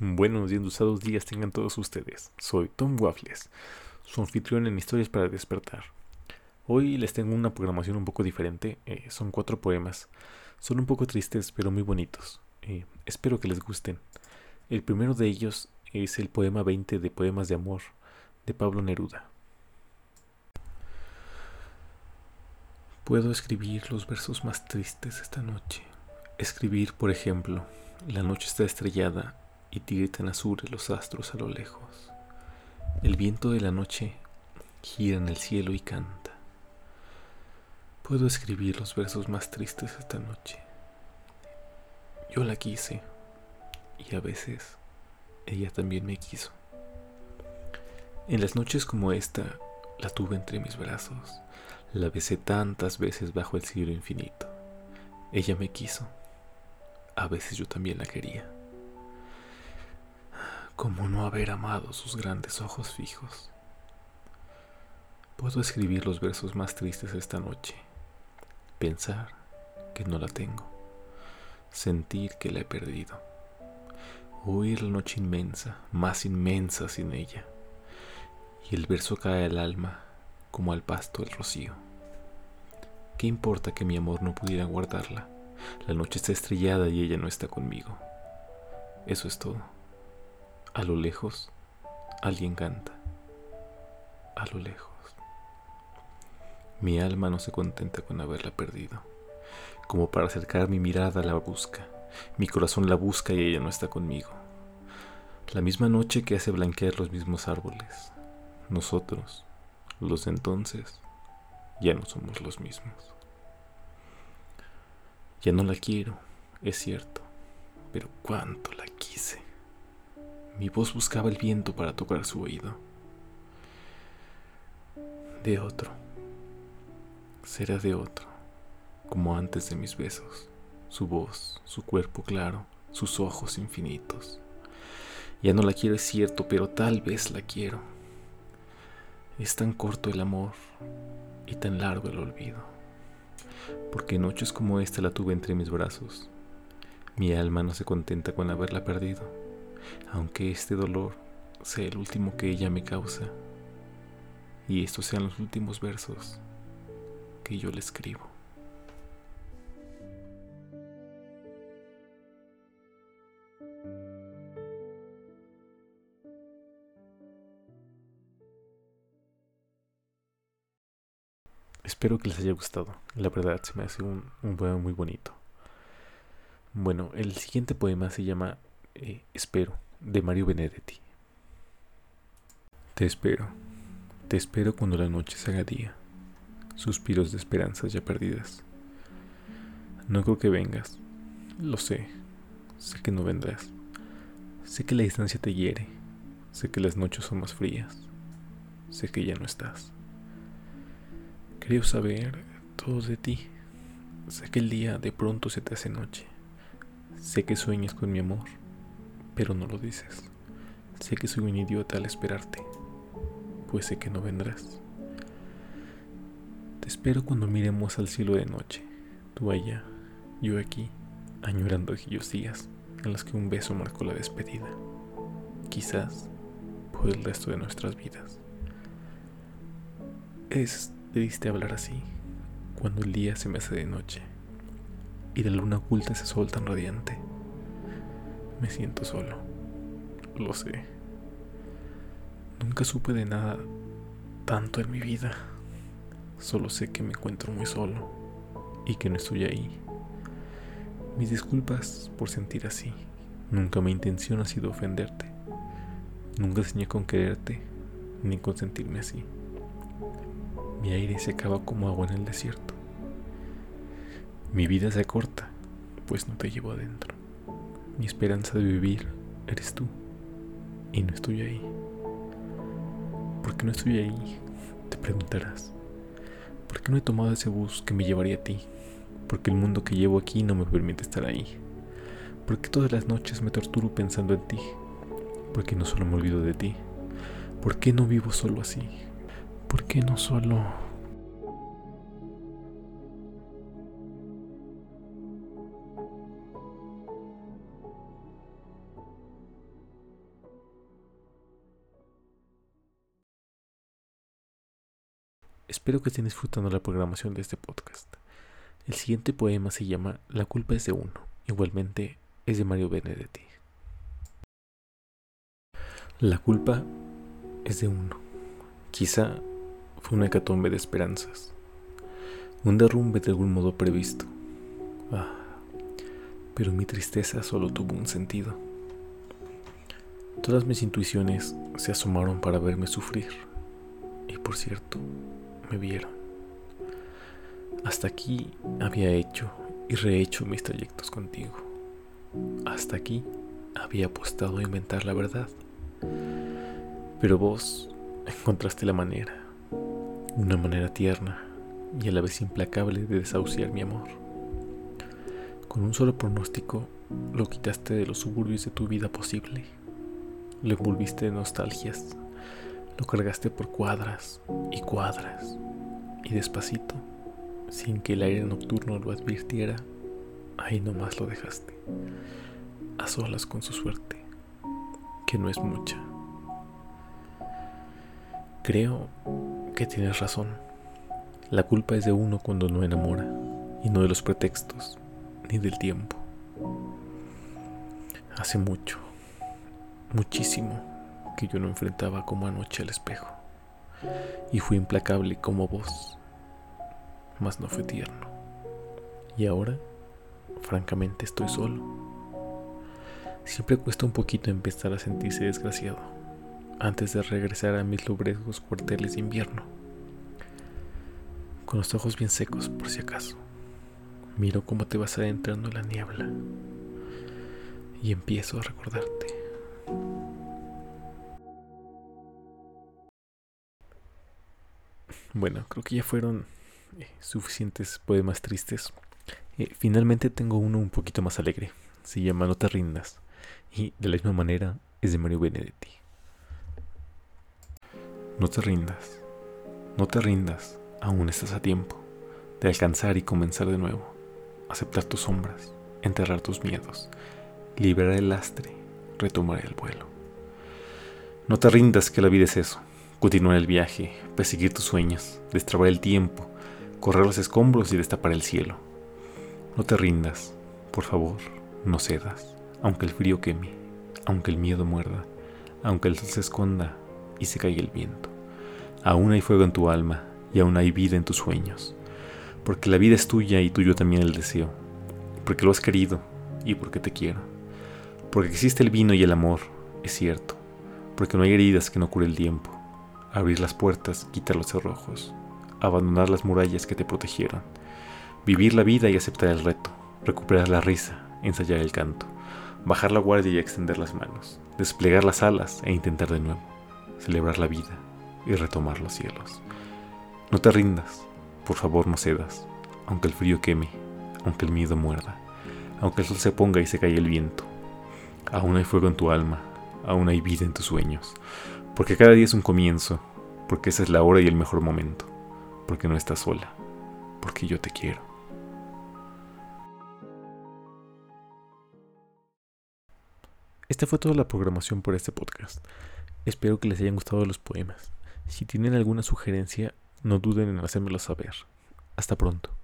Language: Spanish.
Buenos y endusados días tengan todos ustedes. Soy Tom Waffles, su anfitrión en Historias para Despertar. Hoy les tengo una programación un poco diferente. Eh, son cuatro poemas. Son un poco tristes, pero muy bonitos. Eh, espero que les gusten. El primero de ellos es el poema 20 de Poemas de Amor de Pablo Neruda. Puedo escribir los versos más tristes esta noche. Escribir, por ejemplo, la noche está estrellada y tiritan azules los astros a lo lejos. El viento de la noche gira en el cielo y canta. Puedo escribir los versos más tristes esta noche. Yo la quise y a veces ella también me quiso. En las noches como esta la tuve entre mis brazos, la besé tantas veces bajo el cielo infinito. Ella me quiso, a veces yo también la quería. ¿Cómo no haber amado sus grandes ojos fijos? Puedo escribir los versos más tristes esta noche, pensar que no la tengo, sentir que la he perdido, oír la noche inmensa, más inmensa sin ella, y el verso cae al alma como al pasto el rocío. ¿Qué importa que mi amor no pudiera guardarla? La noche está estrellada y ella no está conmigo. Eso es todo. A lo lejos, alguien canta. A lo lejos. Mi alma no se contenta con haberla perdido. Como para acercar mi mirada la busca. Mi corazón la busca y ella no está conmigo. La misma noche que hace blanquear los mismos árboles. Nosotros, los de entonces, ya no somos los mismos. Ya no la quiero, es cierto, pero cuánto la quise. Mi voz buscaba el viento para tocar su oído. De otro. Será de otro, como antes de mis besos. Su voz, su cuerpo claro, sus ojos infinitos. Ya no la quiero, es cierto, pero tal vez la quiero. Es tan corto el amor y tan largo el olvido. Porque noches como esta la tuve entre mis brazos. Mi alma no se contenta con haberla perdido aunque este dolor sea el último que ella me causa, y estos sean los últimos versos que yo le escribo. Espero que les haya gustado. La verdad se me hace un, poema muy bonito. Bueno, el siguiente poema se llama eh, Espero de Mario Benedetti. Te espero, te espero cuando la noche se haga día, suspiros de esperanzas ya perdidas. No creo que vengas, lo sé, sé que no vendrás, sé que la distancia te hiere, sé que las noches son más frías, sé que ya no estás. Creo saber todo de ti, sé que el día de pronto se te hace noche, sé que sueñas con mi amor pero no lo dices. Sé que soy un idiota al esperarte, pues sé que no vendrás. Te espero cuando miremos al cielo de noche, tú allá, yo aquí, añorando aquellos días en los que un beso marcó la despedida, quizás por el resto de nuestras vidas. Es triste hablar así, cuando el día se me hace de noche y la luna oculta ese sol tan radiante me siento solo. Lo sé. Nunca supe de nada tanto en mi vida. Solo sé que me encuentro muy solo y que no estoy ahí. Mis disculpas por sentir así. Nunca mi intención ha sido ofenderte. Nunca soñé con quererte ni con sentirme así. Mi aire se acaba como agua en el desierto. Mi vida se acorta, pues no te llevo adentro. Mi esperanza de vivir eres tú y no estoy ahí. ¿Por qué no estoy ahí? Te preguntarás. ¿Por qué no he tomado ese bus que me llevaría a ti? Porque el mundo que llevo aquí no me permite estar ahí. ¿Por qué todas las noches me torturo pensando en ti? ¿Por qué no solo me olvido de ti? ¿Por qué no vivo solo así? ¿Por qué no solo... Espero que estén disfrutando la programación de este podcast. El siguiente poema se llama La culpa es de uno. Igualmente es de Mario Benedetti. La culpa es de uno. Quizá fue una hecatombe de esperanzas. Un derrumbe de algún modo previsto. Ah, pero mi tristeza solo tuvo un sentido. Todas mis intuiciones se asomaron para verme sufrir. Y por cierto, me vieron. Hasta aquí había hecho y rehecho mis trayectos contigo. Hasta aquí había apostado a inventar la verdad. Pero vos encontraste la manera, una manera tierna y a la vez implacable de desahuciar mi amor. Con un solo pronóstico lo quitaste de los suburbios de tu vida posible. Lo envolviste de nostalgias. Lo cargaste por cuadras y cuadras. Y despacito, sin que el aire nocturno lo advirtiera, ahí nomás lo dejaste. A solas con su suerte, que no es mucha. Creo que tienes razón. La culpa es de uno cuando no enamora, y no de los pretextos ni del tiempo. Hace mucho, muchísimo, que yo no enfrentaba como anoche al espejo. Y fui implacable como vos, mas no fue tierno. Y ahora, francamente, estoy solo. Siempre cuesta un poquito empezar a sentirse desgraciado, antes de regresar a mis lubrescos cuarteles de invierno, con los ojos bien secos por si acaso. Miro cómo te vas adentrando en la niebla y empiezo a recordarte. Bueno, creo que ya fueron eh, suficientes poemas tristes. Eh, finalmente tengo uno un poquito más alegre. Se llama No te rindas. Y de la misma manera es de Mario Benedetti. No te rindas. No te rindas. Aún estás a tiempo de alcanzar y comenzar de nuevo aceptar tus sombras, enterrar tus miedos, liberar el lastre, retomar el vuelo. No te rindas que la vida es eso, continuar el viaje, perseguir tus sueños, destrabar el tiempo, correr los escombros y destapar el cielo. No te rindas, por favor, no cedas, aunque el frío queme, aunque el miedo muerda, aunque el sol se esconda y se caiga el viento. Aún hay fuego en tu alma y aún hay vida en tus sueños porque la vida es tuya y tuyo también el deseo, porque lo has querido y porque te quiero, porque existe el vino y el amor, es cierto, porque no hay heridas que no cure el tiempo, abrir las puertas, quitar los cerrojos, abandonar las murallas que te protegieron, vivir la vida y aceptar el reto, recuperar la risa, ensayar el canto, bajar la guardia y extender las manos, desplegar las alas e intentar de nuevo, celebrar la vida y retomar los cielos. No te rindas, por favor no cedas, aunque el frío queme, aunque el miedo muerda, aunque el sol se ponga y se cae el viento. Aún hay fuego en tu alma, aún hay vida en tus sueños, porque cada día es un comienzo, porque esa es la hora y el mejor momento, porque no estás sola, porque yo te quiero. Esta fue toda la programación por este podcast. Espero que les hayan gustado los poemas. Si tienen alguna sugerencia, no duden en hacérmelo saber. Hasta pronto.